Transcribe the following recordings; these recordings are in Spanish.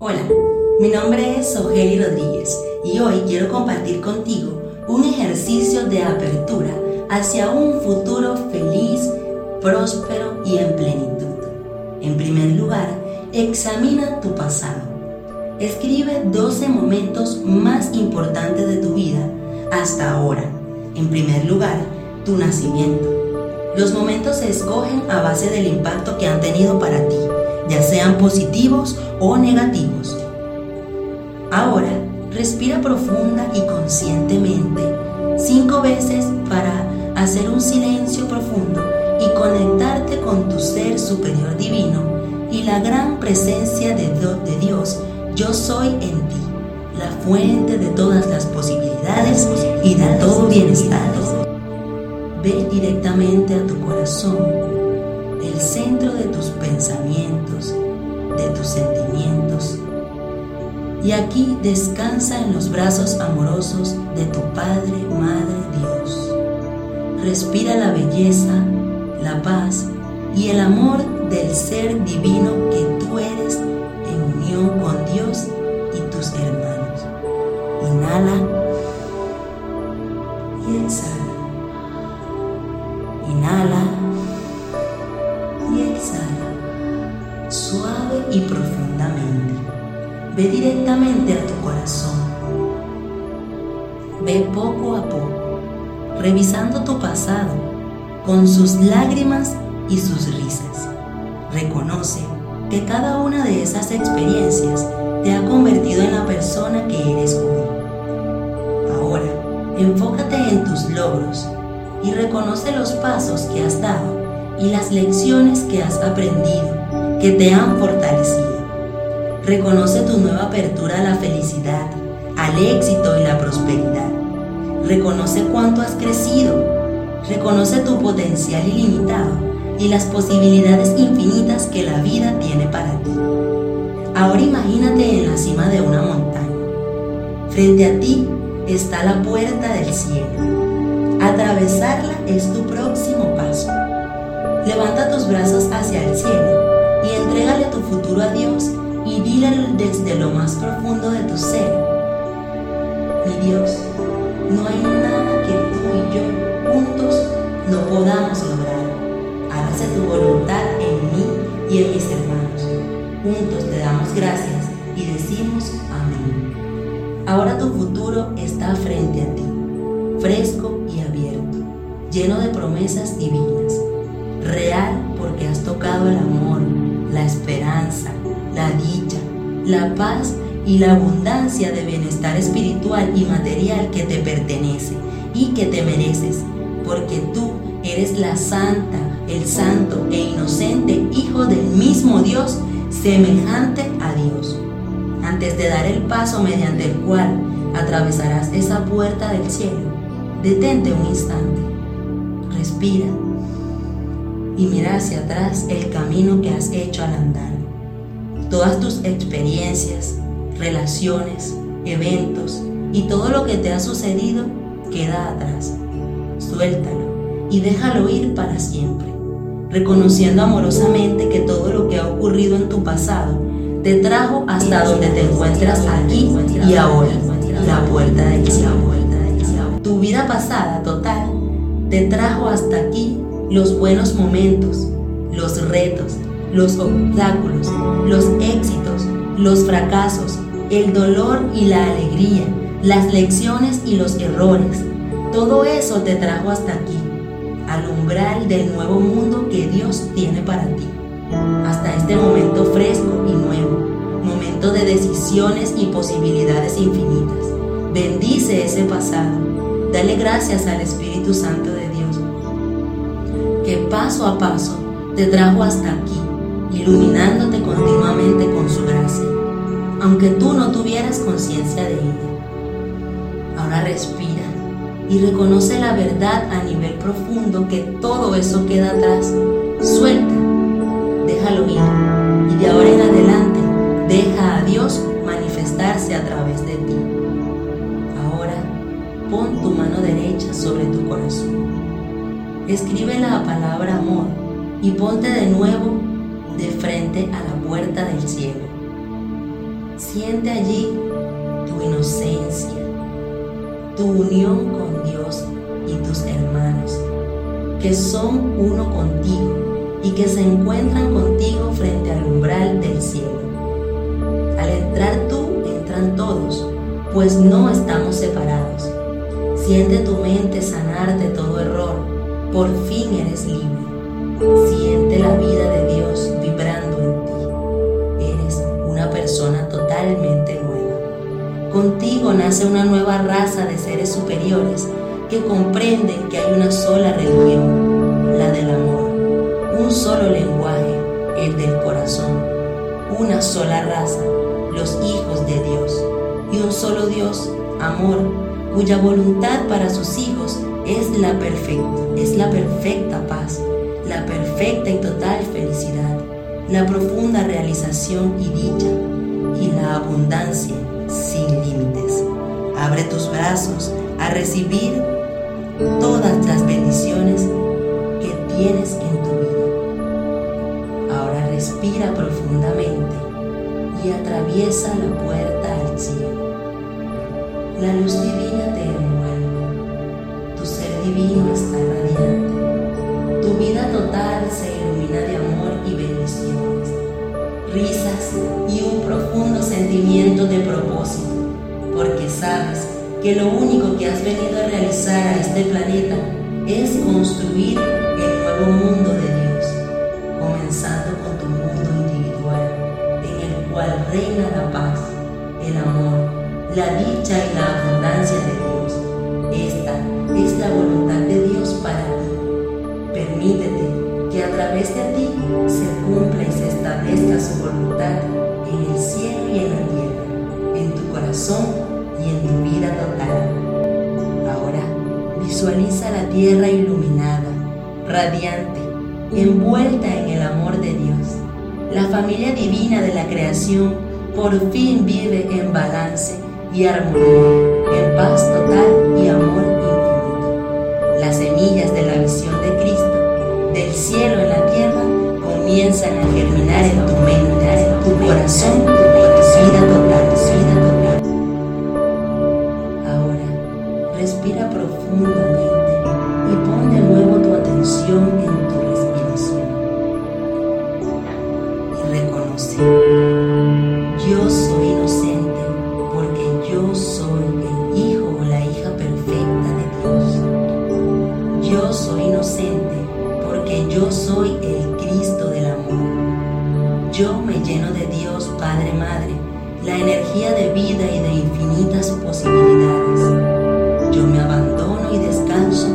Hola, mi nombre es Sogeli Rodríguez y hoy quiero compartir contigo un ejercicio de apertura hacia un futuro feliz, próspero y en plenitud. En primer lugar, examina tu pasado. Escribe 12 momentos más importantes de tu vida hasta ahora. En primer lugar, tu nacimiento. Los momentos se escogen a base del impacto que han tenido para ti ya sean positivos o negativos. Ahora, respira profunda y conscientemente cinco veces para hacer un silencio profundo y conectarte con tu ser superior divino y la gran presencia de Dios, yo soy en ti, la fuente de todas las posibilidades y de todo bienestar. Ve directamente a tu corazón el centro de tus pensamientos, de tus sentimientos. Y aquí descansa en los brazos amorosos de tu Padre, Madre Dios. Respira la belleza, la paz y el amor del ser divino que tú eres en unión con Dios y tus hermanos. Inhala y profundamente. Ve directamente a tu corazón. Ve poco a poco, revisando tu pasado con sus lágrimas y sus risas. Reconoce que cada una de esas experiencias te ha convertido en la persona que eres hoy. Ahora, enfócate en tus logros y reconoce los pasos que has dado y las lecciones que has aprendido que te han fortalecido. Reconoce tu nueva apertura a la felicidad, al éxito y la prosperidad. Reconoce cuánto has crecido. Reconoce tu potencial ilimitado y las posibilidades infinitas que la vida tiene para ti. Ahora imagínate en la cima de una montaña. Frente a ti está la puerta del cielo. Atravesarla es tu próximo paso. Levanta tus brazos hacia el cielo y entrégale tu futuro a Dios y dile desde lo más profundo de tu ser. Mi Dios, no hay nada que tú y yo juntos no podamos lograr. Hágase tu voluntad en mí y en mis hermanos. Juntos te damos gracias y decimos amén. Ahora tu futuro está frente a ti, fresco y abierto, lleno de promesas divinas, real porque has tocado el amor, la esperanza, la dicha, la paz y la abundancia de bienestar espiritual y material que te pertenece y que te mereces, porque tú eres la santa, el santo e inocente Hijo del mismo Dios, semejante a Dios. Antes de dar el paso mediante el cual atravesarás esa puerta del cielo, detente un instante, respira y mira hacia atrás el camino que has hecho al andar. Todas tus experiencias, relaciones, eventos y todo lo que te ha sucedido queda atrás. Suéltalo y déjalo ir para siempre, reconociendo amorosamente que todo lo que ha ocurrido en tu pasado te trajo hasta donde te encuentras aquí y ahora, la puerta del cielo. Tu vida pasada total te trajo hasta aquí los buenos momentos, los retos, los obstáculos, los éxitos, los fracasos, el dolor y la alegría, las lecciones y los errores. Todo eso te trajo hasta aquí, al umbral del nuevo mundo que Dios tiene para ti. Hasta este momento fresco y nuevo, momento de decisiones y posibilidades infinitas. Bendice ese pasado. Dale gracias al Espíritu Santo de paso a paso te trajo hasta aquí, iluminándote continuamente con su gracia, aunque tú no tuvieras conciencia de ella. Ahora respira y reconoce la verdad a nivel profundo que todo eso queda atrás. Suelta, déjalo ir y de ahora en adelante deja a Dios manifestarse a través de ti. Ahora pon tu mano derecha sobre tu corazón escribe la palabra amor y ponte de nuevo de frente a la puerta del cielo. Siente allí tu inocencia, tu unión con Dios y tus hermanos, que son uno contigo y que se encuentran contigo frente al umbral del cielo. Al entrar tú, entran todos, pues no estamos separados. Siente tu mente sanar de todo error, por fin eres libre. Siente la vida de Dios vibrando en ti. Eres una persona totalmente nueva. Contigo nace una nueva raza de seres superiores que comprenden que hay una sola religión, la del amor, un solo lenguaje, el del corazón, una sola raza, los hijos de Dios, y un solo Dios, amor, cuya voluntad para sus hijos es la perfecta, es la perfecta paz, la perfecta y total felicidad, la profunda realización y dicha, y la abundancia sin límites. Abre tus brazos a recibir todas las bendiciones que tienes en tu vida. Ahora respira profundamente y atraviesa la puerta al cielo. La luz divina está radiante. Tu vida total se ilumina de amor y bendiciones, risas y un profundo sentimiento de propósito, porque sabes que lo único que has venido a realizar a este planeta es construir el nuevo mundo de Dios, comenzando con tu mundo individual, en el cual reina la paz, el amor, la dicha y la abundancia de Dios. Esta es la voluntad de en el cielo y en la tierra, en tu corazón y en tu vida total. Ahora visualiza la tierra iluminada, radiante, envuelta en el amor de Dios. La familia divina de la creación por fin vive en balance y armonía, en paz total y amor infinito. Las semillas de la visión de Cristo, del cielo en la tierra, comienzan a germinar en tu mente, tu corazón, tu vida total, vida total. Respira profundamente y pon de nuevo tu atención en tu respiración. Y reconoce, yo soy me lleno de Dios Padre Madre, la energía de vida y de infinitas posibilidades. Yo me abandono y descanso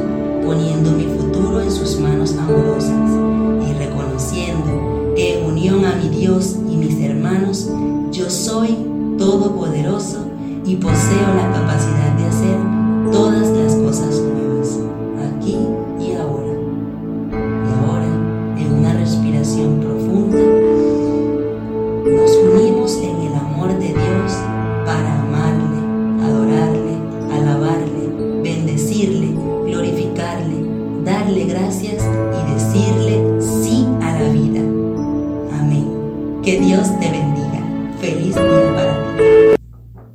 poniendo mi futuro en sus manos amorosas y reconociendo que en unión a mi Dios y mis hermanos, yo soy todopoderoso y poseo la capacidad de hacer todas las cosas